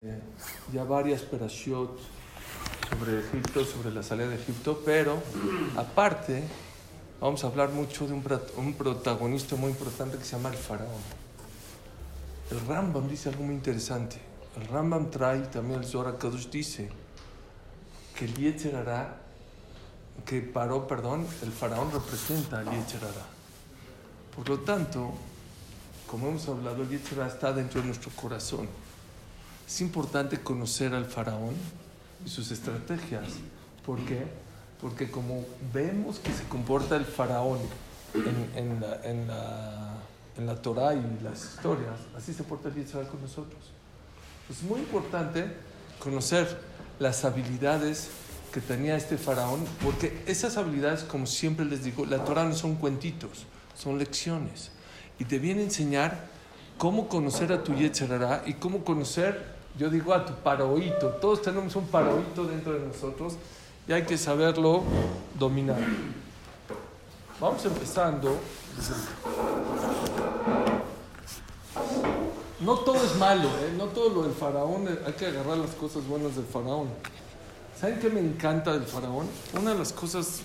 Eh, ya varias perashiot sobre Egipto, sobre la salida de Egipto, pero aparte vamos a hablar mucho de un, un protagonista muy importante que se llama el faraón. El Rambam dice algo muy interesante. El Rambam trae, también el Zohar Kadosh dice, que el Yetzer que paró, perdón, el faraón representa al Yetzer Por lo tanto, como hemos hablado, el Yetzer está dentro de nuestro corazón. Es importante conocer al faraón y sus estrategias. ¿Por qué? Porque como vemos que se comporta el faraón en, la, en, la, en la Torah y las historias, así se porta el Israel con nosotros. Es muy importante conocer las habilidades que tenía este faraón, porque esas habilidades, como siempre les digo, la Torah no son cuentitos, son lecciones. Y te viene a enseñar cómo conocer a tu Yetzerara y cómo conocer yo digo a tu paroíto. Todos tenemos un paroíto dentro de nosotros y hay que saberlo dominar. Vamos empezando. No todo es malo, ¿eh? no todo lo del faraón, hay que agarrar las cosas buenas del faraón. ¿Saben qué me encanta del faraón? Una de las cosas,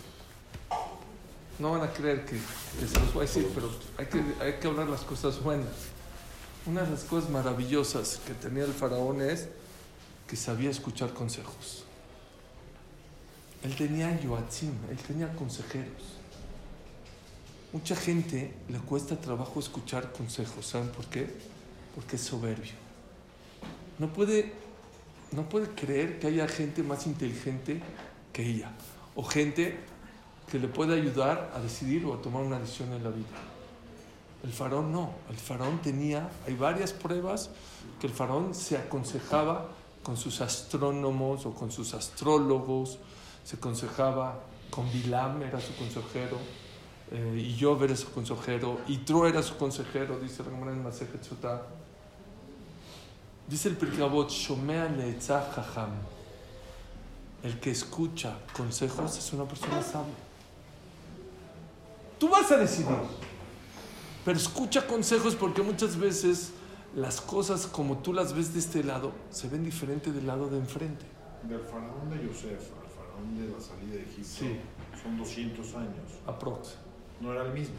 no van a creer que, se los voy a decir, pero hay que, hay que hablar las cosas buenas. Una de las cosas maravillosas que tenía el faraón es que sabía escuchar consejos. Él tenía yoatzim, él tenía consejeros. Mucha gente le cuesta trabajo escuchar consejos, ¿saben por qué? Porque es soberbio. No puede, no puede creer que haya gente más inteligente que ella, o gente que le pueda ayudar a decidir o a tomar una decisión en la vida. El faraón no, el faraón tenía, hay varias pruebas que el faraón se aconsejaba con sus astrónomos o con sus astrólogos, se aconsejaba con Bilam, era su consejero, eh, y Job era su consejero, y Tro era su consejero, dice en Masejet Dice el Pirkabot, Shomea Jajam. El que escucha consejos es una persona sabia. Tú vas a decidir. Pero escucha consejos porque muchas veces las cosas como tú las ves de este lado se ven diferente del lado de enfrente. Del faraón de Yosef al faraón de la salida de Egipto son 200 años. Aprox. No era el mismo.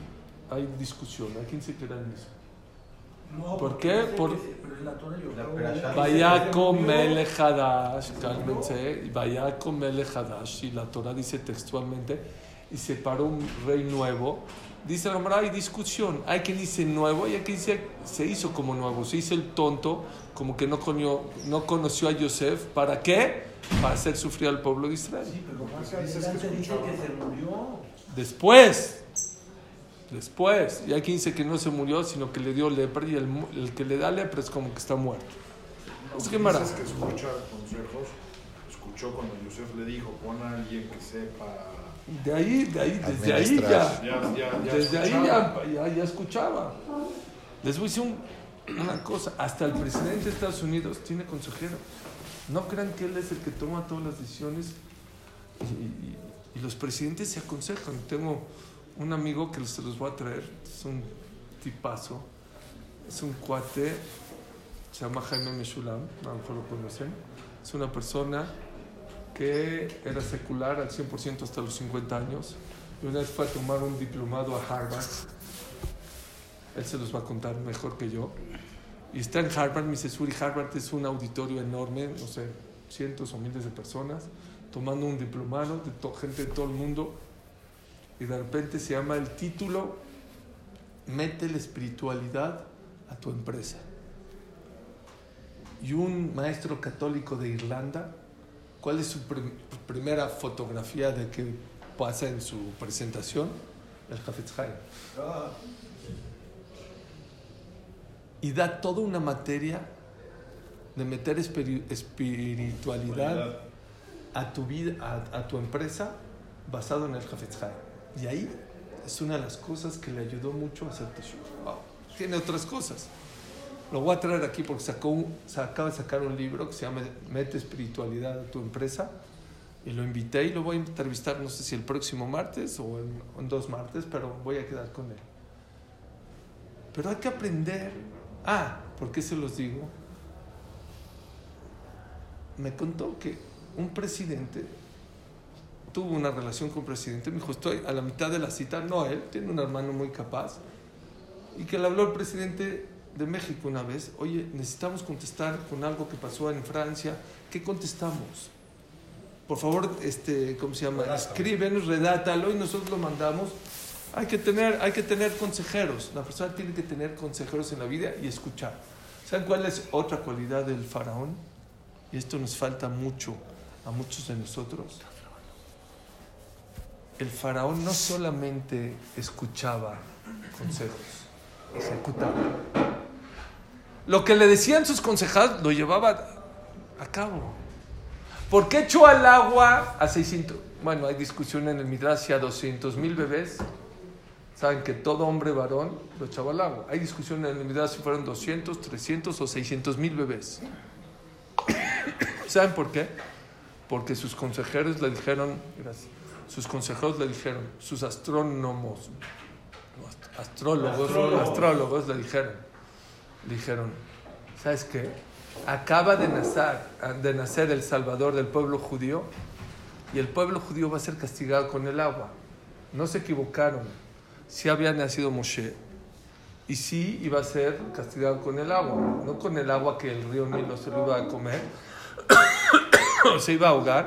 Hay discusión, hay quien se que era el mismo. No, ¿Por qué? Por... Vaya con Hadash, cálmense, vaya con Hadash, y la Torah dice textualmente, y se paró un rey nuevo Dice la hay discusión. Hay quien dice nuevo y hay quien dice se hizo como nuevo. Se hizo el tonto, como que no conoció, no conoció a Yosef. ¿Para qué? Para hacer sufrir al pueblo de Israel. Sí, pero dice que se murió. Después. Después. Y hay quien dice que no se murió, sino que le dio lepra. Y el, que le da lepra es como que está muerto. es que Mara. que escucha consejos. Escuchó cuando Yosef le dijo: pon a alguien que sepa de ahí, de ahí, desde ahí ya, desde ahí ya, ya, escuchaba. Les voy a decir una cosa, hasta el presidente de Estados Unidos tiene consejero. No crean que él es el que toma todas las decisiones y, los presidentes se aconsejan. Tengo un amigo que se los voy a traer, es un tipazo, es un cuate, se llama Jaime Meshulam, a lo mejor lo conocen. Es una persona que era secular al 100% hasta los 50 años. Y una vez fue a tomar un diplomado a Harvard. Él se los va a contar mejor que yo. Y está en Harvard, mi Suri Harvard es un auditorio enorme, no sé, cientos o miles de personas, tomando un diplomado de gente de todo el mundo. Y de repente se llama el título, Mete la espiritualidad a tu empresa. Y un maestro católico de Irlanda ¿Cuál es su primera fotografía de que pasa en su presentación? El Hafetz Y da toda una materia de meter espiritualidad a tu vida, a, tu empresa, basado en el Hafetz Y ahí es una de las cosas que le ayudó mucho a hacer. Tiene otras cosas. Lo voy a traer aquí porque sacó se acaba de sacar un libro que se llama Mete espiritualidad a tu empresa. Y lo invité y lo voy a entrevistar, no sé si el próximo martes o en, dos martes, pero voy a quedar con él. Pero hay que aprender. Ah, ¿por qué se los digo? me contó que un presidente tuvo una relación con un presidente. Me dijo, estoy a la mitad de la cita. No él, tiene un hermano muy capaz. Y que le habló el presidente de México una vez. Oye, necesitamos contestar con algo que pasó en Francia. ¿Qué contestamos? Por favor, este, ¿cómo se llama? Escríbenos, redátalo y nosotros lo mandamos. Hay que, tener, hay que tener consejeros. La persona tiene que tener consejeros en la vida y escuchar. ¿Saben cuál es otra cualidad del faraón? Y esto nos falta mucho a muchos de nosotros el faraón no solamente escuchaba consejos, ejecutaba. Lo que le decían sus consejados lo llevaba a cabo. ¿Por qué echó al agua a 600? Bueno, hay discusión en el Midrash a 200 mil bebés. Saben que todo hombre varón lo echaba al agua. Hay discusión en el Midrash si fueron 200, 300 o 600 mil bebés. ¿Saben por qué? Porque sus consejeros le dijeron, gracias, sus consejeros le dijeron, sus astrónomos, astrólogos, astrólogos le dijeron, dijeron, ¿sabes qué? Acaba de nacer, de nacer el Salvador del pueblo judío y el pueblo judío va a ser castigado con el agua. No se equivocaron. Si había nacido Moshe y sí iba a ser castigado con el agua, no con el agua que el río Nilo se lo iba a comer, se iba a ahogar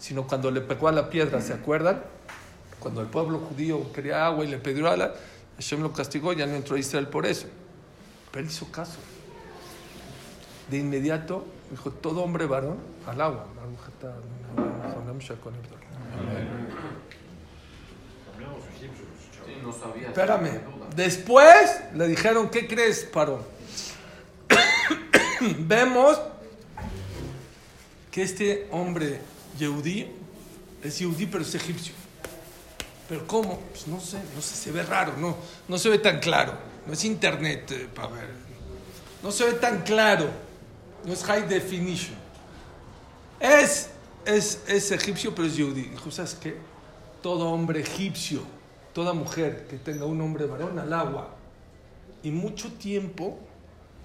sino cuando le pegó a la piedra, ¿se acuerdan? Cuando el pueblo judío quería agua y le pidió agua, Hashem lo castigó, ya no entró a Israel por eso. Pero él hizo caso. De inmediato dijo, todo hombre varón al agua. Espérame. Después le dijeron, ¿qué crees, parón? Vemos que este hombre Yehudí es Yehudí, pero es egipcio. ¿Pero cómo? Pues no sé, no sé, se ve raro, no, no se ve tan claro. No es internet eh, para ver. No se ve tan claro. No es high definition. Es, es, es egipcio, pero es Yehudí. Dijo, ¿sabes qué? Todo hombre egipcio, toda mujer que tenga un hombre varón al agua. Y mucho tiempo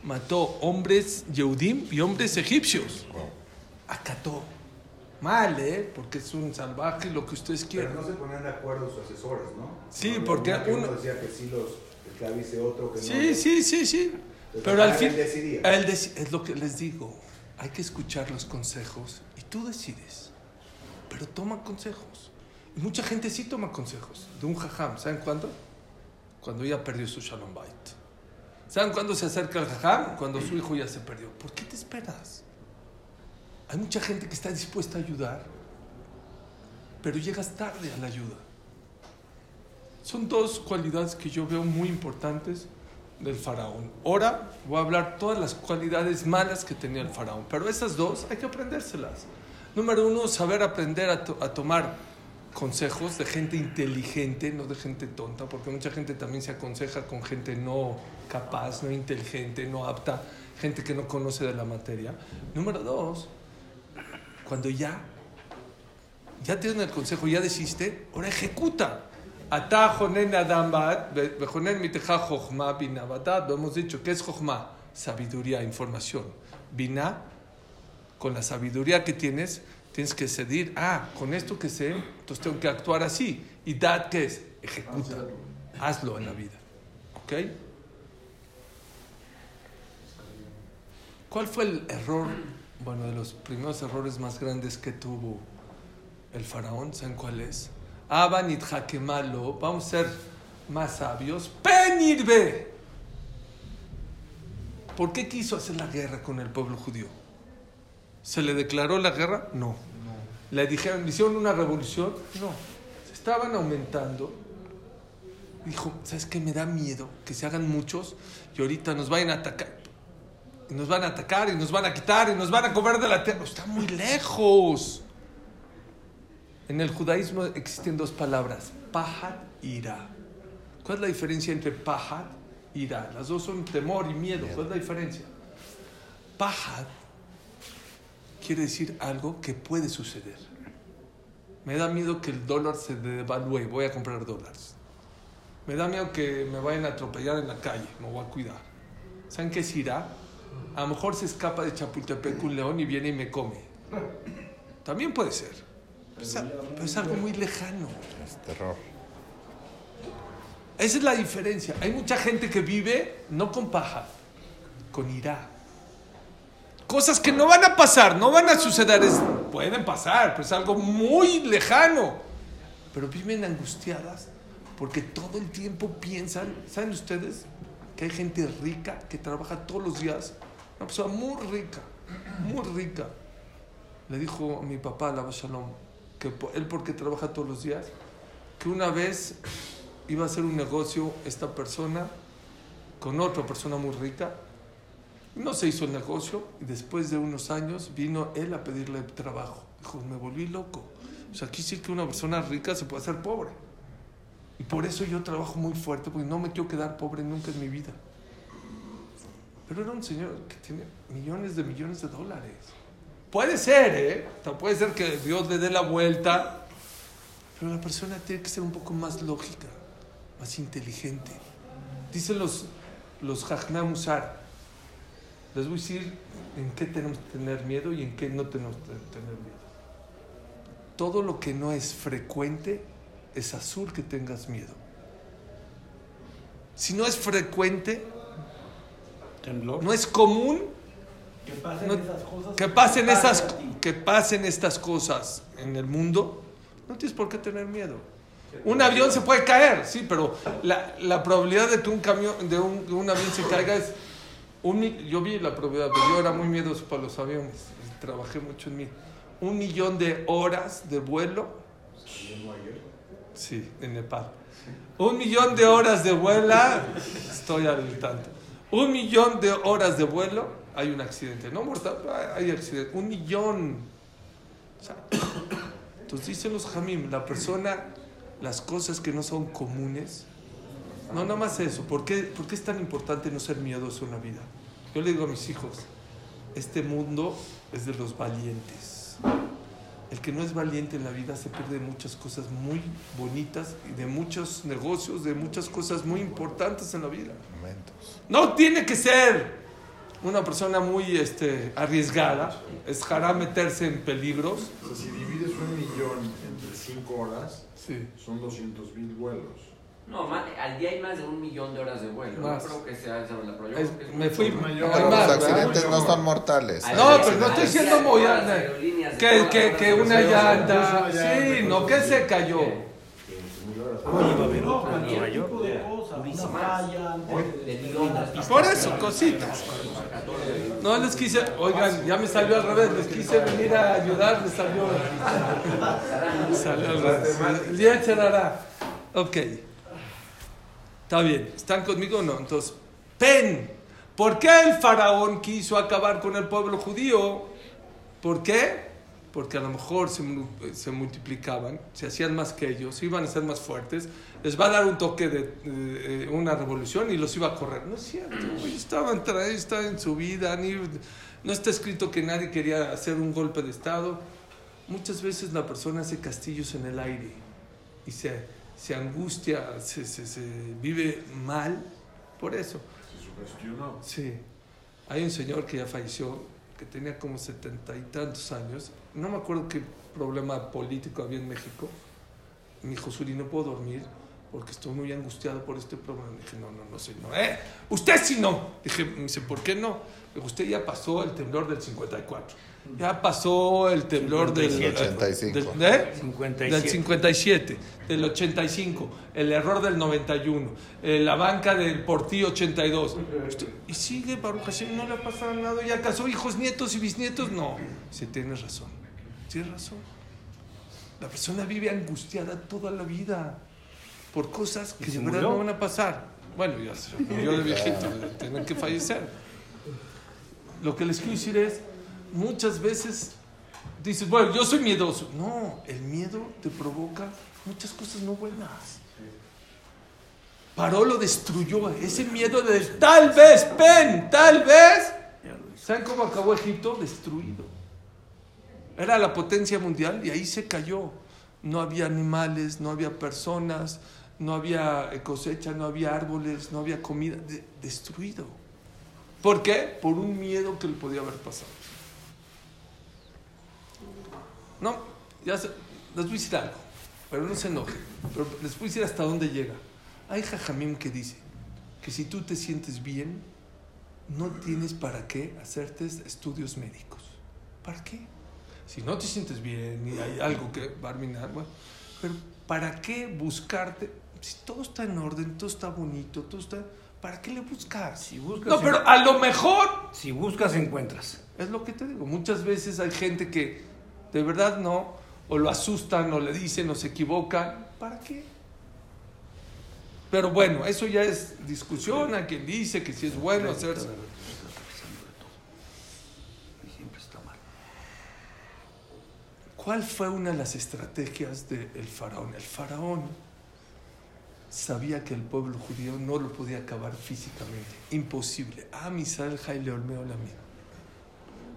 mató hombres Yehudim y hombres egipcios. Acató mal, ¿eh? Porque es un salvaje, lo que ustedes quieran. Pero no se ponían de acuerdo sus asesores, ¿no? Sí, porque uno, decía que sí, los, que avise otro que sí, no. Sí, sí, sí. Pero al fin, él decidía. Él es lo que les digo. Hay que escuchar los consejos y tú decides. Pero toma consejos. Y mucha gente sí toma consejos de un jajam. ¿Saben cuándo? Cuando ya perdió su shalom bait. ¿Saben cuándo se acerca el jajam? Cuando su hijo ya se perdió. ¿Por qué te esperas? Hay mucha gente que está dispuesta a ayudar, pero llegas tarde a la ayuda. Son dos cualidades que yo veo muy importantes del faraón. Ahora voy a hablar todas las cualidades malas que tenía el faraón, pero esas dos hay que aprendérselas. Número uno, saber aprender a, a tomar consejos de gente inteligente, no de gente tonta, porque mucha gente también se aconseja con gente no capaz, no inteligente, no apta, gente que no conoce de la materia. Número dos, cuando ya, ya tienes el consejo, ya deciste, ahora ejecuta. Lo hemos dicho, ¿qué es jochma? Sabiduría, información. Bina, con la sabiduría que tienes, tienes que decidir, ah, con esto que sé, entonces tengo que actuar así. Y dad, ¿qué es? Ejecuta. Hazlo en la vida. ¿Ok? ¿Cuál fue el error bueno, de los primeros errores más grandes que tuvo el faraón, ¿saben cuál es? Abanit Hakemalo, vamos a ser más sabios. Penirbe. ¿Por qué quiso hacer la guerra con el pueblo judío? ¿Se le declaró la guerra? No. ¿Le dijeron, ¿le hicieron una revolución? No. Estaban aumentando. Dijo, ¿sabes qué? Me da miedo que se hagan muchos y ahorita nos vayan a atacar y nos van a atacar y nos van a quitar y nos van a comer de la tierra. Está muy lejos. En el judaísmo existen dos palabras, pajat y ira. ¿Cuál es la diferencia entre pajat y ira? Las dos son temor y miedo. ¿Cuál es la diferencia? Pajat quiere decir algo que puede suceder. Me da miedo que el dólar se devalúe, voy a comprar dólares. Me da miedo que me vayan a atropellar en la calle, me voy a cuidar. ¿Saben qué es ira? A lo mejor se escapa de Chapultepec un león y viene y me come. También puede ser. Pero es, pero es algo muy lejano. Es terror. Esa es la diferencia. Hay mucha gente que vive no con paja, con ira. Cosas que no van a pasar, no van a suceder, es- pueden pasar, pero es algo muy lejano. Pero viven angustiadas porque todo el tiempo piensan, ¿saben ustedes? Que hay gente rica que trabaja todos los días, una persona muy rica, muy rica. Le dijo a mi papá, la Shalom, que él porque trabaja todos los días, que una vez iba a hacer un negocio esta persona con otra persona muy rica. No se hizo el negocio y después de unos años vino él a pedirle trabajo. Dijo, me volví loco. O sea, aquí sí que una persona rica se puede hacer pobre. Y por eso yo trabajo muy fuerte, porque no me quiero quedar pobre nunca en mi vida. Pero era un señor que tiene millones de millones de dólares. Puede ser, ¿eh? O sea, puede ser que Dios le dé la vuelta. Pero la persona tiene que ser un poco más lógica, más inteligente. Dicen los, los Musar. Les voy a decir en qué tenemos que tener miedo y en qué no tenemos que tener miedo. Todo lo que no es frecuente es azul que tengas miedo. Si no es frecuente, Temblor. no es común, Que pasen no- esas cosas. que pasen te esas que pasen estas cosas en el mundo, no tienes por qué tener miedo. Un avión se puede caer, sí, pero la, la probabilidad de que un camión, de un, de un avión se caiga es un yo vi la probabilidad, pero yo era muy miedoso para los aviones, trabajé mucho en mí. Un millón de horas de vuelo, sí, en Nepal. Un millón de horas de vuela, estoy al tanto. Un millón de horas de vuelo, hay un accidente. No mortal, hay accidente. Un millón. O sea, entonces dicen los Jamim, la persona, las cosas que no son comunes. No, nada más eso. ¿Por qué, por qué es tan importante no ser miedoso en la vida? Yo le digo a mis hijos, este mundo es de los valientes. El que no es valiente en la vida se pierde muchas cosas muy bonitas y de muchos negocios, de muchas cosas muy importantes en la vida. Momentos. No tiene que ser una persona muy este, arriesgada. Es hará meterse en peligros. O sea, si divides un millón entre 5 horas, Sí. son 200 mil vuelos. No, al día hay más de un millón de horas de vuelo. Más. No creo que sea pero yo Es- creo que es me fui. mayor. Pero más, los ¿verdad? accidentes no son mortales. Al No, pero no estoy diciendo muy Que, que, que una llanta. Sí, no, que se cayó. Por eso, cositas. No les quise, oigan, ya me salió al revés, les quise venir a ayudar, me salió. salió al revés. Ok. Está bien, ¿están conmigo o no? Entonces, pen. ¿Por qué el faraón quiso acabar con el pueblo judío? ¿Por qué? Porque a lo mejor se, se multiplicaban, se hacían más que ellos, iban a ser más fuertes, les va a dar un toque de, de- de una revolución y los iba a correr. No es cierto, ellos estaban, estaban en su vida, ni- no está escrito que nadie quería hacer un golpe de Estado. Muchas veces la persona hace castillos en el aire y se, se angustia, se, se- se vive mal por eso. Se sugestionó. Sí. Hay un señor que ya falleció, que tenía como setenta y tantos años. No me acuerdo qué problema político había en México. Me dijo, Suri, no puedo dormir porque estoy muy angustiado por este problema. dije, no, no, no, señor. ¿Eh? Usted sí no. Dije, me dice, ¿por qué no? Dijo, usted ya pasó el temblor del 54. Ya pasó el temblor del... 85. del- ¿eh? 57. Del 57, del 85, el error del 91, eh, la banca del Portillo 82. Usted- y sigue, Baruch Hashem, no le ha pasado nada, ya casó hijos, nietos y bisnietos. No, si tienes razón, tienes razón. La persona vive angustiada toda la vida por cosas que ¿Y se de verdad no van a pasar. Bueno, ya se murió de viejito, tienen que fallecer. Lo que les quiero decir es, muchas veces dices, bueno, yo soy miedoso. No, el miedo te provoca muchas cosas no buenas. Paró lo destruyó. Ese miedo de tal vez, pen, tal vez. ¿Saben cómo acabó Egipto? Destruido. Era la potencia mundial y ahí se cayó. No había animales, no había personas, no había cosecha, no había árboles, no había comida. De- destruido. ¿Por qué? Por un miedo que le podía haber pasado. No, ya se, les voy a decir algo, pero no se enojen. Pero les voy a decir hasta dónde llega. Hay jajamim que dice que si tú te sientes bien, no tienes para qué hacerte estudios médicos. ¿Para qué? Si no te sientes bien y hay algo que va a arminar, bueno, pero ¿para qué buscarte? Si todo está en orden, todo está bonito, todo está... ¿Para qué le buscas? Si buscas, No, pero a lo mejor si buscas, encuentras. es lo que te digo. Muchas veces hay gente que de verdad no, o lo asustan, o le dicen, o se equivocan. ¿Para qué? Pero bueno, eso ya es discusión. A quien dice que si es bueno hacerse. Siempre está mal. ¿Cuál fue una de las estrategias del faraón? El faraón sabía que el pueblo judío no lo podía acabar físicamente. Imposible. Ah, Misael Jaile Olmeo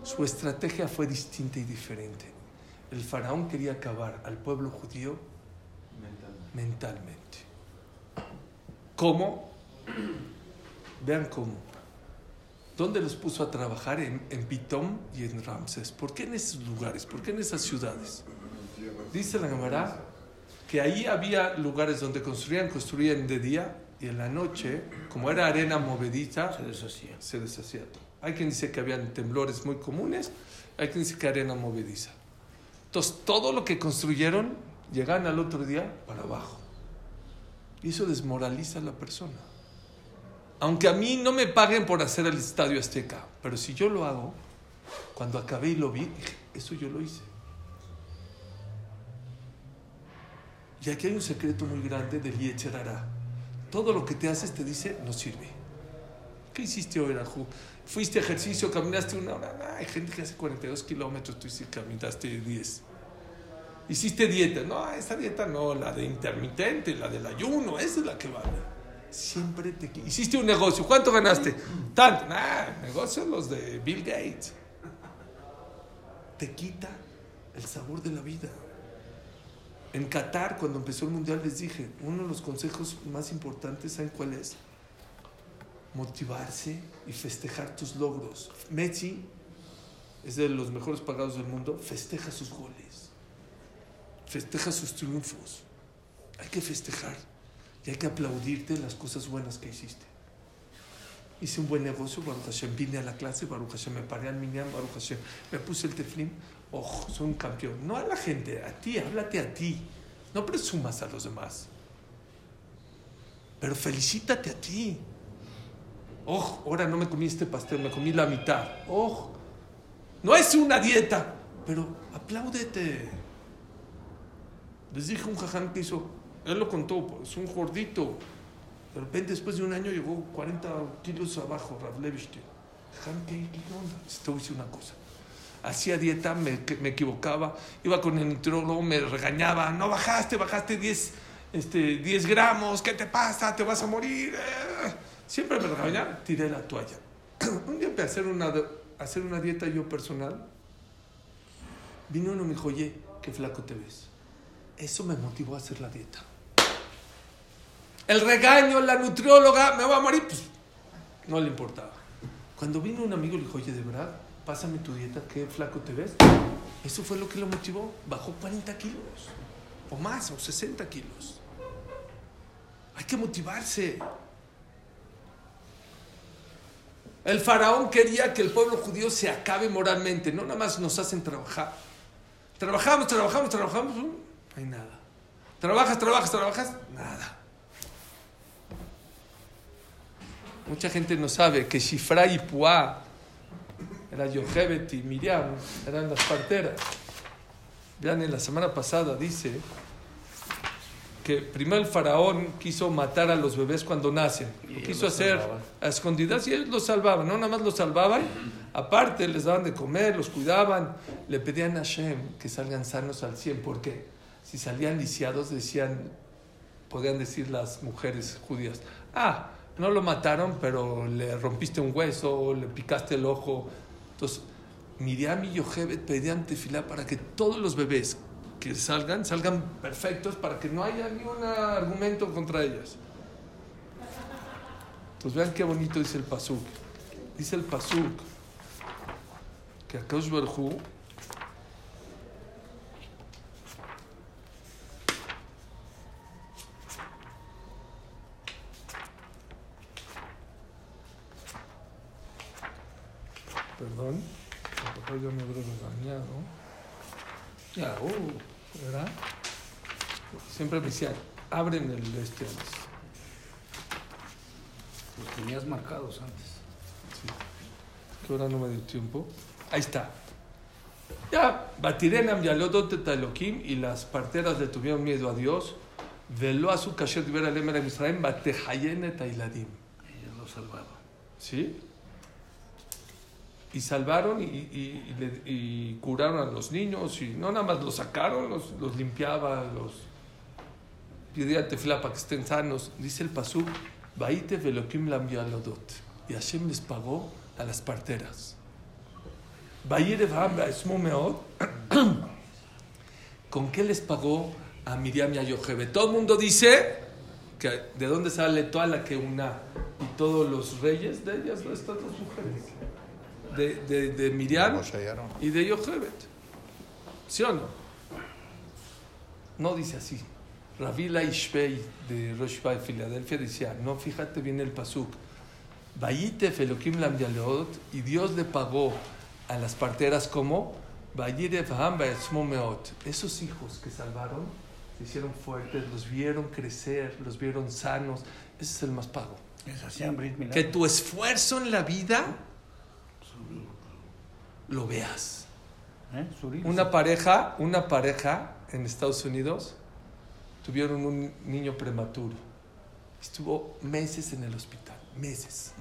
Su estrategia fue distinta y diferente. El faraón quería acabar al pueblo judío mentalmente. ¿Cómo? Vean cómo. ¿Dónde los puso a trabajar? En, en Pitom y en Ramses. ¿Por qué en esos lugares? ¿Por qué en esas ciudades? Dice la Gemara que ahí había lugares donde construían, construían de día y en la noche, como era arena movediza, Se deshacía. se deshacía todo. Hay quien dice que habían temblores muy comunes, hay quien dice que arena movediza. Entonces, todo lo que construyeron, llegan al otro día para abajo. Y eso desmoraliza a la persona. Aunque a mí no me paguen por hacer el estadio Azteca, pero si yo lo hago, cuando acabé y lo vi, dije, eso yo lo hice. Y aquí hay un secreto muy grande del Yetzerara. Todo lo que te haces te dice, no sirve. ¿Qué hiciste hoy? ¿Fuiste ejercicio, caminaste una hora? Hay gente que hace 42 kilómetros, tú sí caminaste 10. ¿Hiciste dieta? No, esa dieta no, la de intermitente, la del ayuno, esa es la que vale. Siempre te... Hiciste un negocio, ¿cuánto ganaste? Tanto. Nah, negocios los de Bill Gates. Te quita el sabor de la vida. En Qatar, cuando empezó el mundial, les dije, uno de los consejos más importantes, ¿saben cuál es? Motivarse y festejar tus logros. Messi es de los mejores pagados del mundo, festeja sus goles, festeja sus triunfos. Hay que festejar y hay que aplaudirte las cosas buenas que hiciste. Hice un buen negocio, Baruch Hashem, vine a la clase, Baruch Hashem, me paré al minyan, Baruch Hashem, me puse el teflim, oh, soy un campeón. No a la gente, a ti, háblate a ti. No presumas a los demás. Pero felicítate a ti. Oh, ahora no me comí este pastel, me comí la mitad. Oh, no es una dieta, pero apláudete. Les dije un jaján que hizo, él lo contó, es un gordito. De repente, después de un año, llegó 40 kilos abajo, Rav Levishtin. Jaján, ¿qué, qué onda? Te voy a decir una cosa hacía dieta, me, me, equivocaba, iba con el nutriólogo, me regañaba, no bajaste, bajaste 10, este, 10 gramos, ¿qué te pasa? Te vas a morir. Eh. Siempre me regañaba, tiré la toalla. Un día empecé a hacer una, hacer una dieta yo personal. Vino uno y me dijo, oye, qué flaco te ves. Eso me motivó a hacer la dieta. El regaño, la nutrióloga, me va a morir, pues no le importaba. Cuando vino un amigo le dijo, oye, de verdad, pásame tu dieta, qué flaco te ves. Eso fue lo que lo motivó. Bajó 40 kilos, o más, o 60 kilos. Hay que motivarse. El faraón quería que el pueblo judío se acabe moralmente, no nada más nos hacen trabajar. Trabajamos, trabajamos, trabajamos, no hay nada. Trabajas, trabajas, trabajas, nada. Mucha gente no sabe que Shifra y Puá era Yochebet y Miriam, eran las parteras. Vean, en la semana pasada dice que primero el faraón quiso matar a los bebés cuando nacen. Lo quiso hacer a escondidas y ellos los salvaban. No nada más los salvaban, aparte les daban de comer, los cuidaban. Le pedían a Hashem que salgan sanos al 100. porque Si salían lisiados, decían, podían decir las mujeres judías, ah, no lo mataron, pero le rompiste un hueso, le picaste el ojo. Entonces, Miriam y Yochebet pedían tefilá para que todos los bebés que salgan, salgan perfectos, para que no haya ni un argumento contra ellas. Entonces, vean qué bonito dice el pasuk. Dice el Pasuk que Akash Barhu Perdón, a lo mejor yo me habré regañado. Ya, uh, ¿verdad? Siempre me decían, abren el este. Los tenías marcados antes. que ahora no me dio tiempo. Ahí está. Ya, Batirenam Yalodot Elohim y las parteras le tuvieron miedo a Dios. Velo a su kasher diber alem era Israel, Batehayen et Ailadim. Ellos lo salvaban. ¿Sí? Y salvaron y, curaron a los niños y no nada más los sacaron, los, los limpiaba, los pedía tefla para que estén sanos. Dice el pasú, Baite velokim. Y Hashem les pagó a las parteras. ¿Con qué les pagó a Miriam y a Yochebe? Todo el mundo dice que de dónde sale toda la que una y todos los reyes de ellas, de estas dos mujeres. De, de, de Miriam y de Yochebet. ¿Sí o no? No dice así. Ravila Ishbei de Rosh de Filadelfia decía, no, fíjate bien el pasuk. Vayite Felokim Lam y Dios le pagó a las parteras como. Esos hijos que salvaron se hicieron fuertes, los vieron crecer, los vieron sanos. Ese es el más pago. Que tu esfuerzo en la vida lo veas. ¿Eh? Una pareja, una pareja en Estados Unidos tuvieron un niño prematuro. Estuvo meses en el hospital, meses.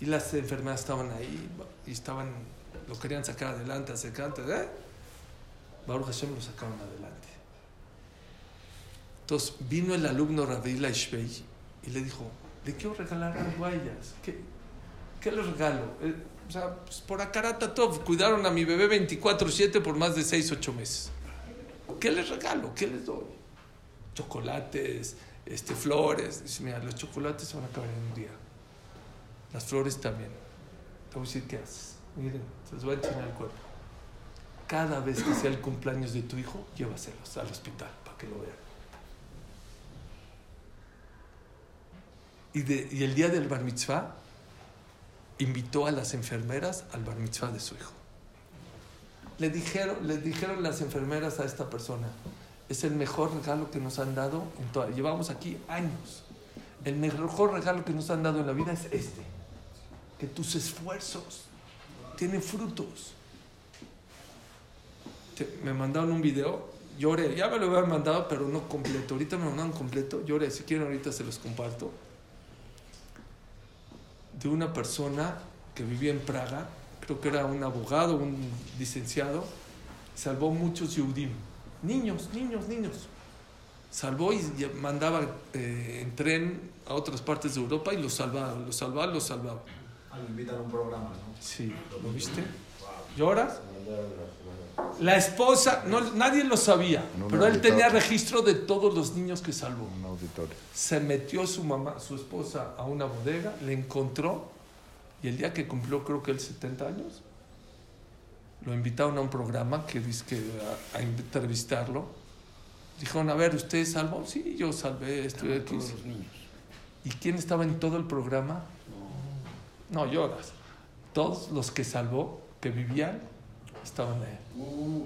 Y las enfermeras estaban ahí y estaban, lo querían sacar adelante, adelante, ¿eh? Baruch Hashem lo sacaron adelante. Entonces vino el alumno Ravila Ishbei y le dijo, le quiero regalar algo a ellas. ¿Qué, qué les regalo? O sea, pues por Akarata Tov, cuidaron a mi bebé 24-7 por más de 6-8 meses. ¿Qué les regalo? ¿Qué les doy? Chocolates, este, flores. Dice, mira, los chocolates se van a acabar en un día. Las flores también. Te voy a decir qué haces. Miren, se los voy a enseñar el cuerpo. Cada vez que sea el cumpleaños de tu hijo, llévaselos al hospital para que lo vean. Y, de- y el día del bar mitzvah, invitó a las enfermeras al bar mitzvah de su hijo. Le dijeron, dijeron las enfermeras a esta persona, es el mejor regalo que nos han dado en toda, llevamos aquí años. El mejor regalo que nos han dado en la vida es este, que tus esfuerzos tienen frutos. Me mandaron un video, lloré, ya me lo habían mandado, pero no completo. Ahorita me mandaron completo, lloré, si quieren ahorita se los comparto. De una persona que vivía en Praga, creo que era un abogado, un licenciado, salvó muchos Yehudim, niños, niños, niños. Salvó y mandaba eh, en tren a otras partes de Europa y los salvaba, los salvaba, los salvaba. Ah, invitan a un programa, ¿no? Sí, ¿lo viste? ¿Lloras? La esposa, no, nadie lo sabía, pero él auditorio. tenía registro de todos los niños que salvó. Un auditorio. Se metió su mamá, su esposa, a una bodega, le encontró y el día que cumplió, creo que él 70 años, lo invitaron a un programa que dice que a, a entrevistarlo. Dijeron, a ver, ¿usted salvó? Sí, yo salvé, estoy aquí. Todos los niños. ¿Y quién estaba en todo el programa? No, lloras. Todos los que salvó, que vivían, estaban ahí. Uh,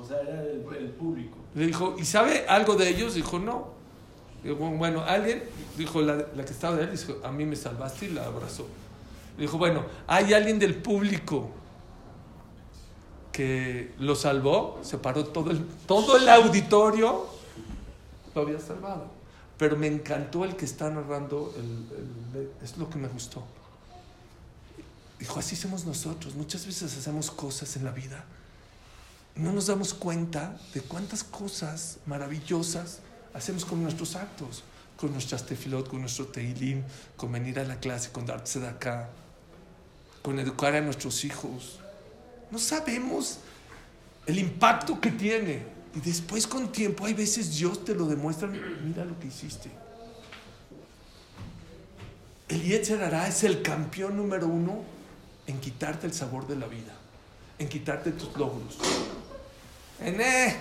o sea, era el, el público. Le dijo, ¿y sabe algo de ellos? Dijo, no. Dijo, bueno, alguien, dijo la, la que estaba de él, dijo, a mí me salvaste y la abrazó. Le dijo, bueno, ¿hay alguien del público que lo salvó? Se paró todo el, todo el auditorio, lo había salvado. Pero me encantó el que está narrando, el- el- es lo que me gustó. Dijo, así somos nosotros. Muchas veces hacemos cosas en la vida no nos damos cuenta de cuántas cosas maravillosas hacemos con nuestros actos, con nuestras tefilot, con nuestro teilín, con venir a la clase, con darse de acá, con educar a nuestros hijos. No sabemos el impacto que tiene. Y después con tiempo, hay veces Dios te lo demuestra, mira lo que hiciste. El Yetzer es el campeón número uno en quitarte el sabor de la vida, en quitarte tus logros. En, eh,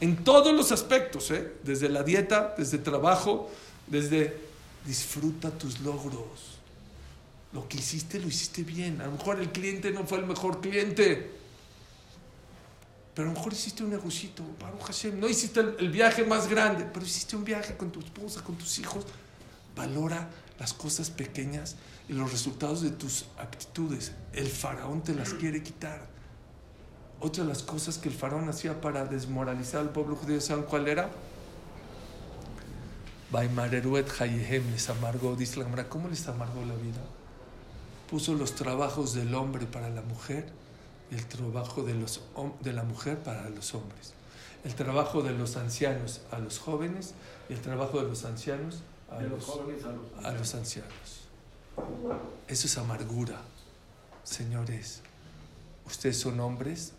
en todos los aspectos, ¿eh? desde la dieta, desde trabajo, desde disfruta tus logros. Lo que hiciste lo hiciste bien. A lo mejor el cliente no fue el mejor cliente. Pero a lo mejor hiciste un negocito, Baruch Hashem. No hiciste el, el viaje más grande, pero hiciste un viaje con tu esposa, con tus hijos. Valora las cosas pequeñas y los resultados de tus actitudes. El faraón te las quiere quitar. Otra de las cosas que el faraón hacía para desmoralizar al pueblo judío, ¿saben cuál era? Les amargó, dice la Gemara, ¿cómo les amargó la vida? Puso los trabajos del hombre para la mujer y el trabajo de, los, de la mujer para los hombres. El trabajo de los ancianos a los jóvenes y el trabajo de los ancianos a De los los, jóvenes a los. a los ancianos. Eso es amargura. Señores, ustedes son hombres,